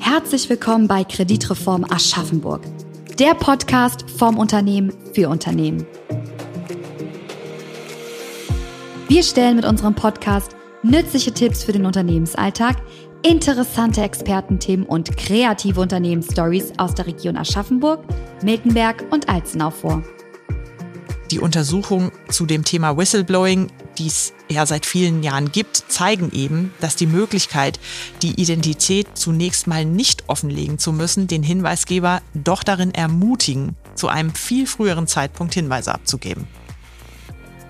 Herzlich willkommen bei Kreditreform Aschaffenburg, der Podcast vom Unternehmen für Unternehmen. Wir stellen mit unserem Podcast nützliche Tipps für den Unternehmensalltag, interessante Expertenthemen und kreative Unternehmensstories aus der Region Aschaffenburg, Miltenberg und Alzenau vor. Die Untersuchungen zu dem Thema Whistleblowing, die es ja seit vielen Jahren gibt, zeigen eben, dass die Möglichkeit, die Identität zunächst mal nicht offenlegen zu müssen, den Hinweisgeber doch darin ermutigen, zu einem viel früheren Zeitpunkt Hinweise abzugeben.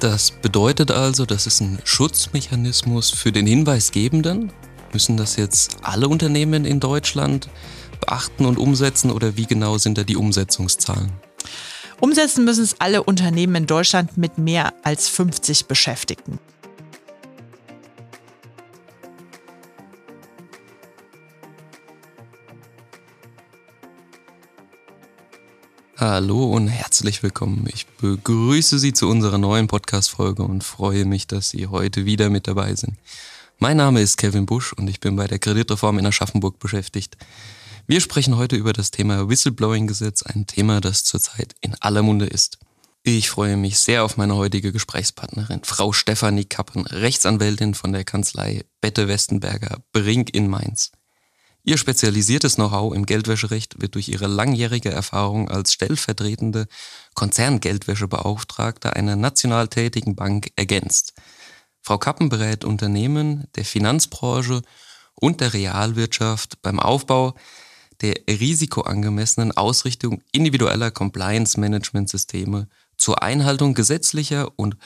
Das bedeutet also, das ist ein Schutzmechanismus für den Hinweisgebenden. Müssen das jetzt alle Unternehmen in Deutschland beachten und umsetzen oder wie genau sind da die Umsetzungszahlen? Umsetzen müssen es alle Unternehmen in Deutschland mit mehr als 50 Beschäftigten. Hallo und herzlich willkommen. Ich begrüße Sie zu unserer neuen Podcast-Folge und freue mich, dass Sie heute wieder mit dabei sind. Mein Name ist Kevin Busch und ich bin bei der Kreditreform in Aschaffenburg beschäftigt. Wir sprechen heute über das Thema Whistleblowing-Gesetz, ein Thema, das zurzeit in aller Munde ist. Ich freue mich sehr auf meine heutige Gesprächspartnerin, Frau Stefanie Kappen, Rechtsanwältin von der Kanzlei Bette Westenberger, Brink in Mainz. Ihr spezialisiertes Know-how im Geldwäscherecht wird durch ihre langjährige Erfahrung als stellvertretende Konzerngeldwäschebeauftragte einer national tätigen Bank ergänzt. Frau Kappen berät Unternehmen der Finanzbranche und der Realwirtschaft beim Aufbau der risikoangemessenen Ausrichtung individueller Compliance-Management-Systeme zur Einhaltung gesetzlicher und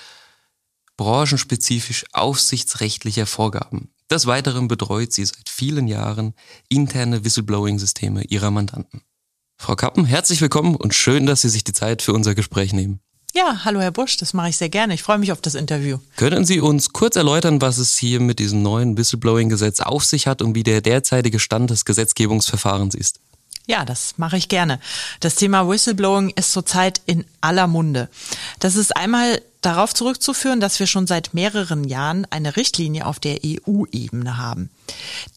branchenspezifisch aufsichtsrechtlicher Vorgaben. Des Weiteren betreut sie seit vielen Jahren interne Whistleblowing-Systeme ihrer Mandanten. Frau Kappen, herzlich willkommen und schön, dass Sie sich die Zeit für unser Gespräch nehmen. Ja, hallo Herr Busch, das mache ich sehr gerne. Ich freue mich auf das Interview. Können Sie uns kurz erläutern, was es hier mit diesem neuen Whistleblowing-Gesetz auf sich hat und wie der derzeitige Stand des Gesetzgebungsverfahrens ist? Ja, das mache ich gerne. Das Thema Whistleblowing ist zurzeit in aller Munde. Das ist einmal darauf zurückzuführen, dass wir schon seit mehreren Jahren eine Richtlinie auf der EU-Ebene haben.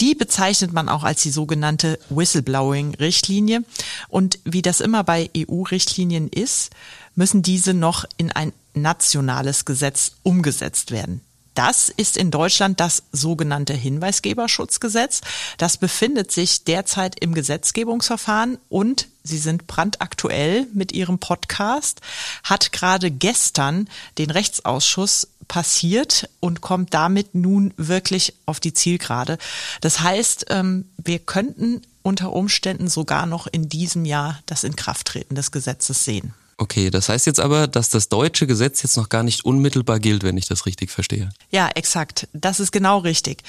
Die bezeichnet man auch als die sogenannte Whistleblowing-Richtlinie. Und wie das immer bei EU-Richtlinien ist, müssen diese noch in ein nationales Gesetz umgesetzt werden. Das ist in Deutschland das sogenannte Hinweisgeberschutzgesetz. Das befindet sich derzeit im Gesetzgebungsverfahren und Sie sind brandaktuell mit Ihrem Podcast, hat gerade gestern den Rechtsausschuss passiert und kommt damit nun wirklich auf die Zielgerade. Das heißt, ähm, wir könnten unter Umständen sogar noch in diesem Jahr das Inkrafttreten des Gesetzes sehen. Okay, das heißt jetzt aber, dass das deutsche Gesetz jetzt noch gar nicht unmittelbar gilt, wenn ich das richtig verstehe. Ja, exakt. Das ist genau richtig.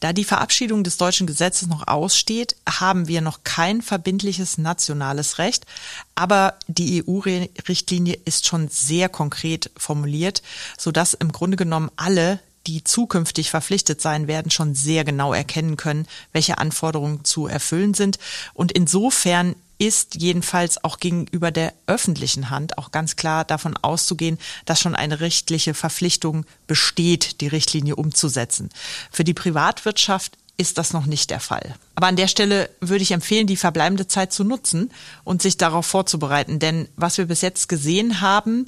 Da die Verabschiedung des deutschen Gesetzes noch aussteht, haben wir noch kein verbindliches nationales Recht. Aber die EU-Richtlinie ist schon sehr konkret formuliert, sodass im Grunde genommen alle die zukünftig verpflichtet sein werden, schon sehr genau erkennen können, welche Anforderungen zu erfüllen sind. Und insofern ist jedenfalls auch gegenüber der öffentlichen Hand auch ganz klar davon auszugehen, dass schon eine rechtliche Verpflichtung besteht, die Richtlinie umzusetzen. Für die Privatwirtschaft ist das noch nicht der Fall. Aber an der Stelle würde ich empfehlen, die verbleibende Zeit zu nutzen und sich darauf vorzubereiten. Denn was wir bis jetzt gesehen haben,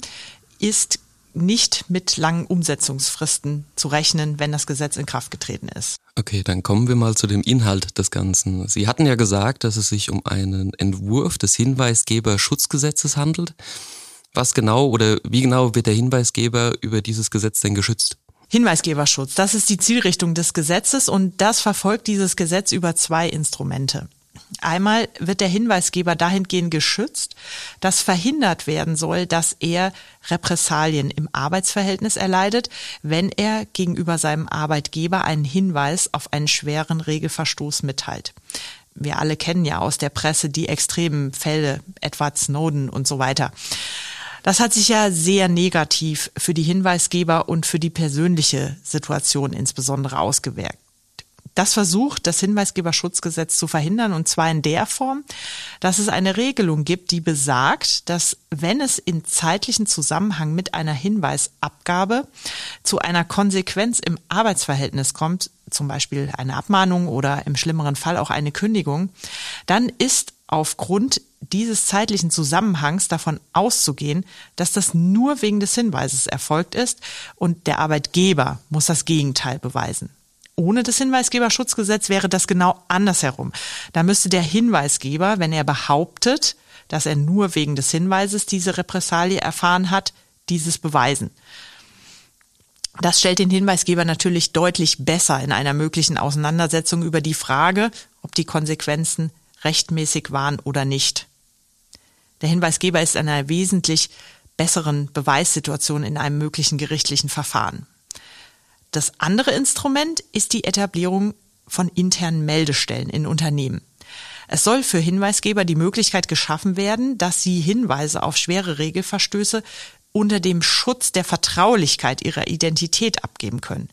ist nicht mit langen Umsetzungsfristen zu rechnen, wenn das Gesetz in Kraft getreten ist. Okay, dann kommen wir mal zu dem Inhalt des Ganzen. Sie hatten ja gesagt, dass es sich um einen Entwurf des Hinweisgeberschutzgesetzes handelt. Was genau oder wie genau wird der Hinweisgeber über dieses Gesetz denn geschützt? Hinweisgeberschutz, das ist die Zielrichtung des Gesetzes und das verfolgt dieses Gesetz über zwei Instrumente. Einmal wird der Hinweisgeber dahingehend geschützt, dass verhindert werden soll, dass er Repressalien im Arbeitsverhältnis erleidet, wenn er gegenüber seinem Arbeitgeber einen Hinweis auf einen schweren Regelverstoß mitteilt. Wir alle kennen ja aus der Presse die extremen Fälle, etwa Snowden und so weiter. Das hat sich ja sehr negativ für die Hinweisgeber und für die persönliche Situation insbesondere ausgewirkt. Das versucht das Hinweisgeberschutzgesetz zu verhindern und zwar in der Form, dass es eine Regelung gibt, die besagt, dass wenn es in zeitlichen Zusammenhang mit einer Hinweisabgabe zu einer Konsequenz im Arbeitsverhältnis kommt, zum Beispiel eine Abmahnung oder im schlimmeren Fall auch eine Kündigung, dann ist aufgrund dieses zeitlichen Zusammenhangs davon auszugehen, dass das nur wegen des Hinweises erfolgt ist und der Arbeitgeber muss das Gegenteil beweisen. Ohne das Hinweisgeberschutzgesetz wäre das genau andersherum. Da müsste der Hinweisgeber, wenn er behauptet, dass er nur wegen des Hinweises diese Repressalie erfahren hat, dieses beweisen. Das stellt den Hinweisgeber natürlich deutlich besser in einer möglichen Auseinandersetzung über die Frage, ob die Konsequenzen rechtmäßig waren oder nicht. Der Hinweisgeber ist in einer wesentlich besseren Beweissituation in einem möglichen gerichtlichen Verfahren. Das andere Instrument ist die Etablierung von internen Meldestellen in Unternehmen. Es soll für Hinweisgeber die Möglichkeit geschaffen werden, dass sie Hinweise auf schwere Regelverstöße unter dem Schutz der Vertraulichkeit ihrer Identität abgeben können.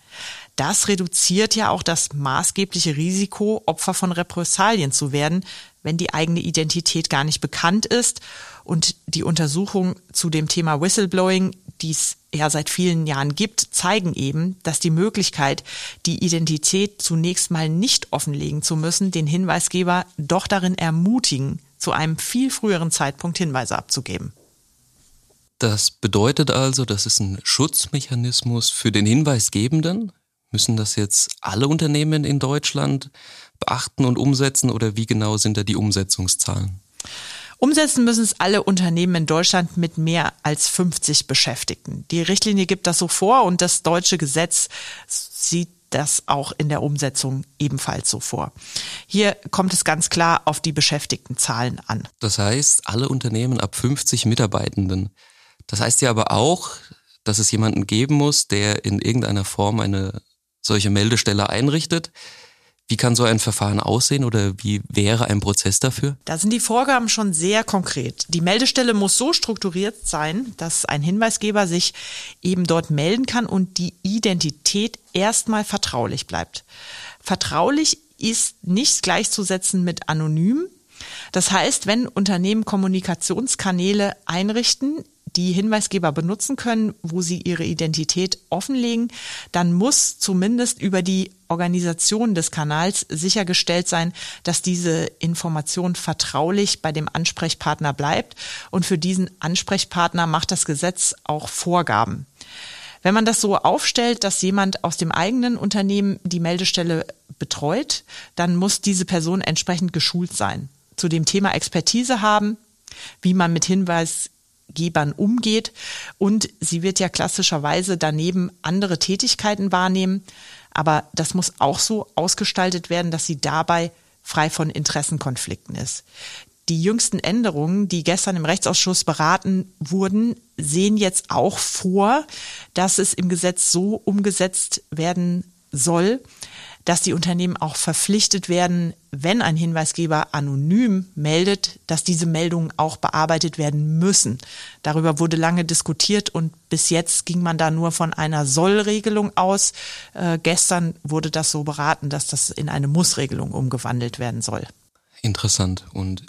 Das reduziert ja auch das maßgebliche Risiko, Opfer von Repressalien zu werden, wenn die eigene Identität gar nicht bekannt ist. Und die Untersuchung zu dem Thema Whistleblowing, die es ja seit vielen Jahren gibt, zeigen eben, dass die Möglichkeit, die Identität zunächst mal nicht offenlegen zu müssen, den Hinweisgeber doch darin ermutigen, zu einem viel früheren Zeitpunkt Hinweise abzugeben. Das bedeutet also, das ist ein Schutzmechanismus für den Hinweisgebenden. Müssen das jetzt alle Unternehmen in Deutschland beachten und umsetzen oder wie genau sind da die Umsetzungszahlen? Umsetzen müssen es alle Unternehmen in Deutschland mit mehr als 50 Beschäftigten. Die Richtlinie gibt das so vor und das deutsche Gesetz sieht das auch in der Umsetzung ebenfalls so vor. Hier kommt es ganz klar auf die Beschäftigtenzahlen an. Das heißt, alle Unternehmen ab 50 Mitarbeitenden. Das heißt ja aber auch, dass es jemanden geben muss, der in irgendeiner Form eine solche Meldestelle einrichtet, wie kann so ein Verfahren aussehen oder wie wäre ein Prozess dafür? Da sind die Vorgaben schon sehr konkret. Die Meldestelle muss so strukturiert sein, dass ein Hinweisgeber sich eben dort melden kann und die Identität erstmal vertraulich bleibt. Vertraulich ist nicht gleichzusetzen mit anonym. Das heißt, wenn Unternehmen Kommunikationskanäle einrichten, die Hinweisgeber benutzen können, wo sie ihre Identität offenlegen, dann muss zumindest über die Organisation des Kanals sichergestellt sein, dass diese Information vertraulich bei dem Ansprechpartner bleibt. Und für diesen Ansprechpartner macht das Gesetz auch Vorgaben. Wenn man das so aufstellt, dass jemand aus dem eigenen Unternehmen die Meldestelle betreut, dann muss diese Person entsprechend geschult sein, zu dem Thema Expertise haben, wie man mit Hinweis Gebern umgeht. Und sie wird ja klassischerweise daneben andere Tätigkeiten wahrnehmen. Aber das muss auch so ausgestaltet werden, dass sie dabei frei von Interessenkonflikten ist. Die jüngsten Änderungen, die gestern im Rechtsausschuss beraten wurden, sehen jetzt auch vor, dass es im Gesetz so umgesetzt werden soll, dass die Unternehmen auch verpflichtet werden, wenn ein Hinweisgeber anonym meldet, dass diese Meldungen auch bearbeitet werden müssen. Darüber wurde lange diskutiert und bis jetzt ging man da nur von einer Sollregelung aus. Äh, gestern wurde das so beraten, dass das in eine Mussregelung umgewandelt werden soll. Interessant. Und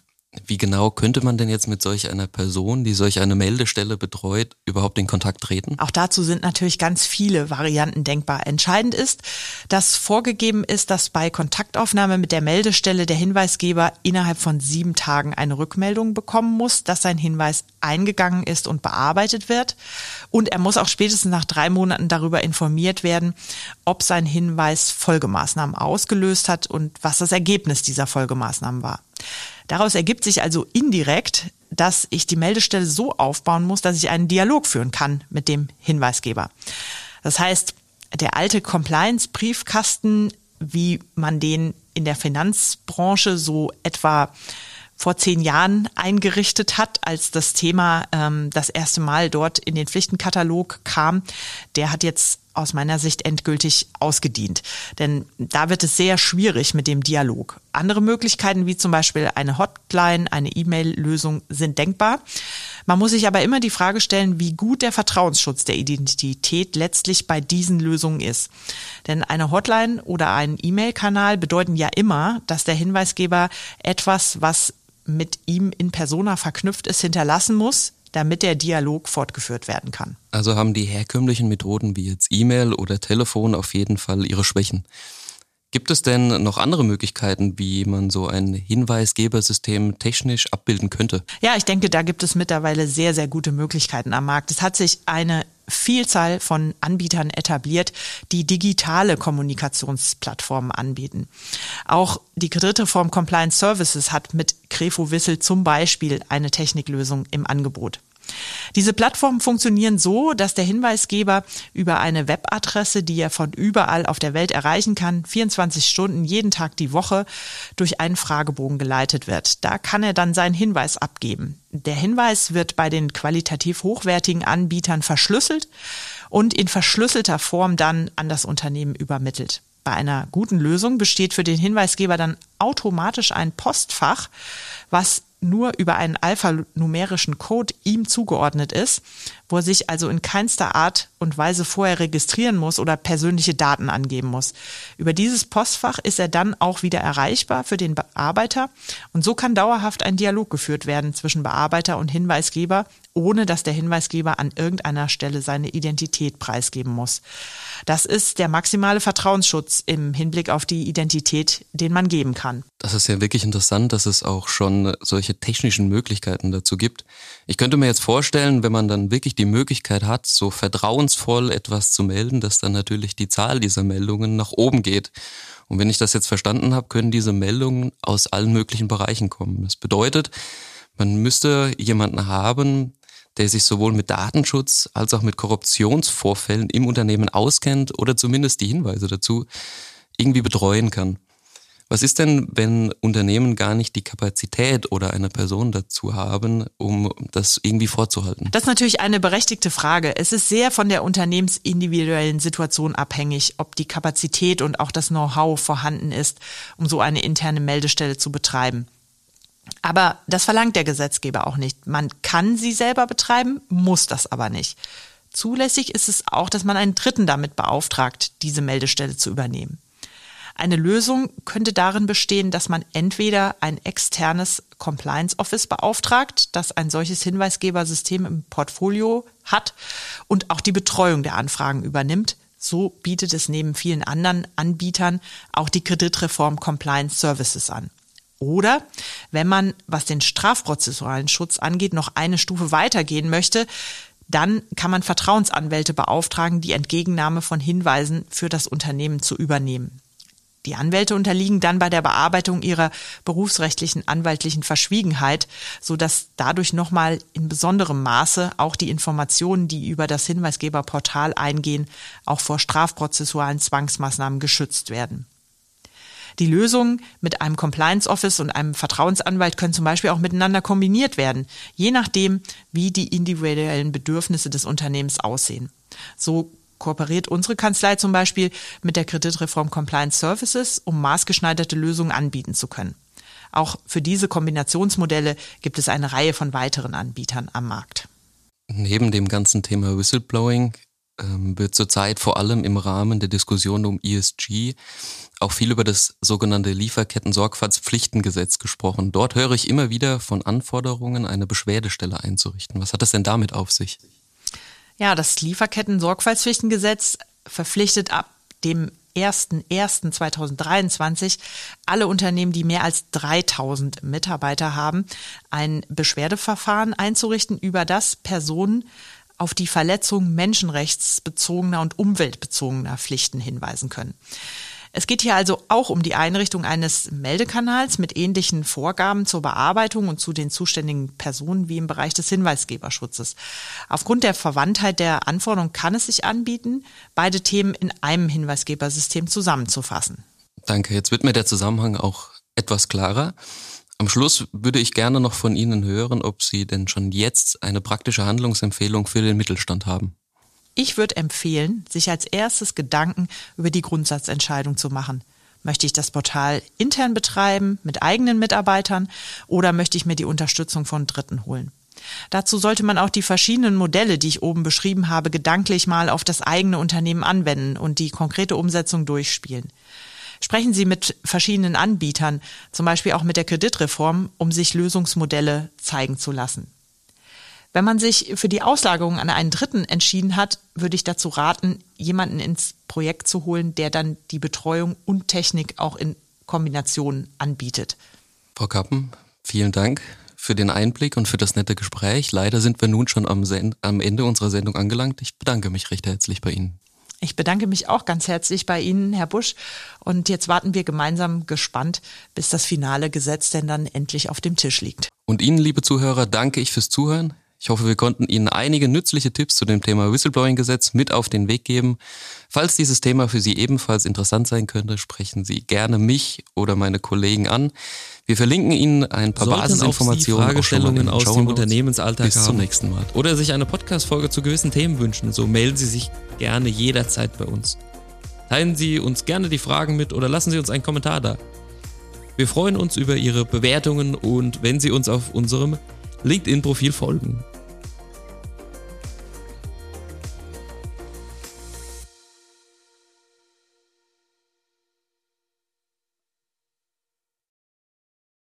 wie genau könnte man denn jetzt mit solch einer Person, die solch eine Meldestelle betreut, überhaupt in Kontakt treten? Auch dazu sind natürlich ganz viele Varianten denkbar. Entscheidend ist, dass vorgegeben ist, dass bei Kontaktaufnahme mit der Meldestelle der Hinweisgeber innerhalb von sieben Tagen eine Rückmeldung bekommen muss, dass sein Hinweis eingegangen ist und bearbeitet wird. Und er muss auch spätestens nach drei Monaten darüber informiert werden, ob sein Hinweis Folgemaßnahmen ausgelöst hat und was das Ergebnis dieser Folgemaßnahmen war. Daraus ergibt sich also indirekt, dass ich die Meldestelle so aufbauen muss, dass ich einen Dialog führen kann mit dem Hinweisgeber. Das heißt, der alte Compliance-Briefkasten, wie man den in der Finanzbranche so etwa vor zehn Jahren eingerichtet hat, als das Thema ähm, das erste Mal dort in den Pflichtenkatalog kam, der hat jetzt aus meiner Sicht endgültig ausgedient. Denn da wird es sehr schwierig mit dem Dialog. Andere Möglichkeiten wie zum Beispiel eine Hotline, eine E-Mail-Lösung sind denkbar. Man muss sich aber immer die Frage stellen, wie gut der Vertrauensschutz der Identität letztlich bei diesen Lösungen ist. Denn eine Hotline oder ein E-Mail-Kanal bedeuten ja immer, dass der Hinweisgeber etwas, was mit ihm in persona verknüpft ist, hinterlassen muss, damit der Dialog fortgeführt werden kann. Also haben die herkömmlichen Methoden wie jetzt E-Mail oder Telefon auf jeden Fall ihre Schwächen. Gibt es denn noch andere Möglichkeiten, wie man so ein Hinweisgebersystem technisch abbilden könnte? Ja, ich denke, da gibt es mittlerweile sehr, sehr gute Möglichkeiten am Markt. Es hat sich eine Vielzahl von Anbietern etabliert, die digitale Kommunikationsplattformen anbieten. Auch die Kreditreform Compliance Services hat mit Crefo Wissel zum Beispiel eine Techniklösung im Angebot. Diese Plattformen funktionieren so, dass der Hinweisgeber über eine Webadresse, die er von überall auf der Welt erreichen kann, 24 Stunden jeden Tag die Woche durch einen Fragebogen geleitet wird. Da kann er dann seinen Hinweis abgeben. Der Hinweis wird bei den qualitativ hochwertigen Anbietern verschlüsselt und in verschlüsselter Form dann an das Unternehmen übermittelt. Bei einer guten Lösung besteht für den Hinweisgeber dann automatisch ein Postfach, was nur über einen alphanumerischen Code ihm zugeordnet ist, wo er sich also in keinster Art und Weise vorher registrieren muss oder persönliche Daten angeben muss. Über dieses Postfach ist er dann auch wieder erreichbar für den Bearbeiter und so kann dauerhaft ein Dialog geführt werden zwischen Bearbeiter und Hinweisgeber, ohne dass der Hinweisgeber an irgendeiner Stelle seine Identität preisgeben muss. Das ist der maximale Vertrauensschutz im Hinblick auf die Identität, den man geben kann. Das ist ja wirklich interessant, dass es auch schon solche technischen Möglichkeiten dazu gibt. Ich könnte mir jetzt vorstellen, wenn man dann wirklich die Möglichkeit hat, so vertrauensvoll etwas zu melden, dass dann natürlich die Zahl dieser Meldungen nach oben geht. Und wenn ich das jetzt verstanden habe, können diese Meldungen aus allen möglichen Bereichen kommen. Das bedeutet, man müsste jemanden haben, der sich sowohl mit Datenschutz als auch mit Korruptionsvorfällen im Unternehmen auskennt oder zumindest die Hinweise dazu irgendwie betreuen kann. Was ist denn, wenn Unternehmen gar nicht die Kapazität oder eine Person dazu haben, um das irgendwie vorzuhalten? Das ist natürlich eine berechtigte Frage. Es ist sehr von der unternehmensindividuellen Situation abhängig, ob die Kapazität und auch das Know-how vorhanden ist, um so eine interne Meldestelle zu betreiben. Aber das verlangt der Gesetzgeber auch nicht. Man kann sie selber betreiben, muss das aber nicht. Zulässig ist es auch, dass man einen Dritten damit beauftragt, diese Meldestelle zu übernehmen. Eine Lösung könnte darin bestehen, dass man entweder ein externes Compliance Office beauftragt, das ein solches Hinweisgebersystem im Portfolio hat und auch die Betreuung der Anfragen übernimmt. So bietet es neben vielen anderen Anbietern auch die Kreditreform Compliance Services an. Oder wenn man, was den strafprozessualen Schutz angeht, noch eine Stufe weitergehen möchte, dann kann man Vertrauensanwälte beauftragen, die Entgegennahme von Hinweisen für das Unternehmen zu übernehmen. Die Anwälte unterliegen dann bei der Bearbeitung ihrer berufsrechtlichen anwaltlichen Verschwiegenheit, so dass dadurch nochmal in besonderem Maße auch die Informationen, die über das Hinweisgeberportal eingehen, auch vor strafprozessualen Zwangsmaßnahmen geschützt werden. Die Lösungen mit einem Compliance Office und einem Vertrauensanwalt können zum Beispiel auch miteinander kombiniert werden, je nachdem, wie die individuellen Bedürfnisse des Unternehmens aussehen. So kooperiert unsere Kanzlei zum Beispiel mit der Kreditreform Compliance Services, um maßgeschneiderte Lösungen anbieten zu können. Auch für diese Kombinationsmodelle gibt es eine Reihe von weiteren Anbietern am Markt. Neben dem ganzen Thema Whistleblowing ähm, wird zurzeit vor allem im Rahmen der Diskussion um ESG auch viel über das sogenannte Lieferketten-Sorgfaltspflichtengesetz gesprochen. Dort höre ich immer wieder von Anforderungen, eine Beschwerdestelle einzurichten. Was hat es denn damit auf sich? Ja, das Lieferketten-Sorgfaltspflichtengesetz verpflichtet ab dem 1.1.2023 alle Unternehmen, die mehr als 3000 Mitarbeiter haben, ein Beschwerdeverfahren einzurichten, über das Personen auf die Verletzung menschenrechtsbezogener und umweltbezogener Pflichten hinweisen können. Es geht hier also auch um die Einrichtung eines Meldekanals mit ähnlichen Vorgaben zur Bearbeitung und zu den zuständigen Personen wie im Bereich des Hinweisgeberschutzes. Aufgrund der Verwandtheit der Anforderungen kann es sich anbieten, beide Themen in einem Hinweisgebersystem zusammenzufassen. Danke, jetzt wird mir der Zusammenhang auch etwas klarer. Am Schluss würde ich gerne noch von Ihnen hören, ob Sie denn schon jetzt eine praktische Handlungsempfehlung für den Mittelstand haben. Ich würde empfehlen, sich als erstes Gedanken über die Grundsatzentscheidung zu machen. Möchte ich das Portal intern betreiben, mit eigenen Mitarbeitern oder möchte ich mir die Unterstützung von Dritten holen? Dazu sollte man auch die verschiedenen Modelle, die ich oben beschrieben habe, gedanklich mal auf das eigene Unternehmen anwenden und die konkrete Umsetzung durchspielen. Sprechen Sie mit verschiedenen Anbietern, zum Beispiel auch mit der Kreditreform, um sich Lösungsmodelle zeigen zu lassen. Wenn man sich für die Auslagerung an einen Dritten entschieden hat, würde ich dazu raten, jemanden ins Projekt zu holen, der dann die Betreuung und Technik auch in Kombination anbietet. Frau Kappen, vielen Dank für den Einblick und für das nette Gespräch. Leider sind wir nun schon am, am Ende unserer Sendung angelangt. Ich bedanke mich recht herzlich bei Ihnen. Ich bedanke mich auch ganz herzlich bei Ihnen, Herr Busch. Und jetzt warten wir gemeinsam gespannt, bis das finale Gesetz denn dann endlich auf dem Tisch liegt. Und Ihnen, liebe Zuhörer, danke ich fürs Zuhören. Ich hoffe, wir konnten Ihnen einige nützliche Tipps zu dem Thema Whistleblowing-Gesetz mit auf den Weg geben. Falls dieses Thema für Sie ebenfalls interessant sein könnte, sprechen Sie gerne mich oder meine Kollegen an. Wir verlinken Ihnen ein paar Sollten Basisinformationen. Auch Sie Fragestellungen aus dem Unternehmensalltag Bis haben. zum nächsten Mal. Oder sich eine Podcast-Folge zu gewissen Themen wünschen, so melden Sie sich gerne jederzeit bei uns. Teilen Sie uns gerne die Fragen mit oder lassen Sie uns einen Kommentar da. Wir freuen uns über Ihre Bewertungen und wenn Sie uns auf unserem LinkedIn-Profil folgen.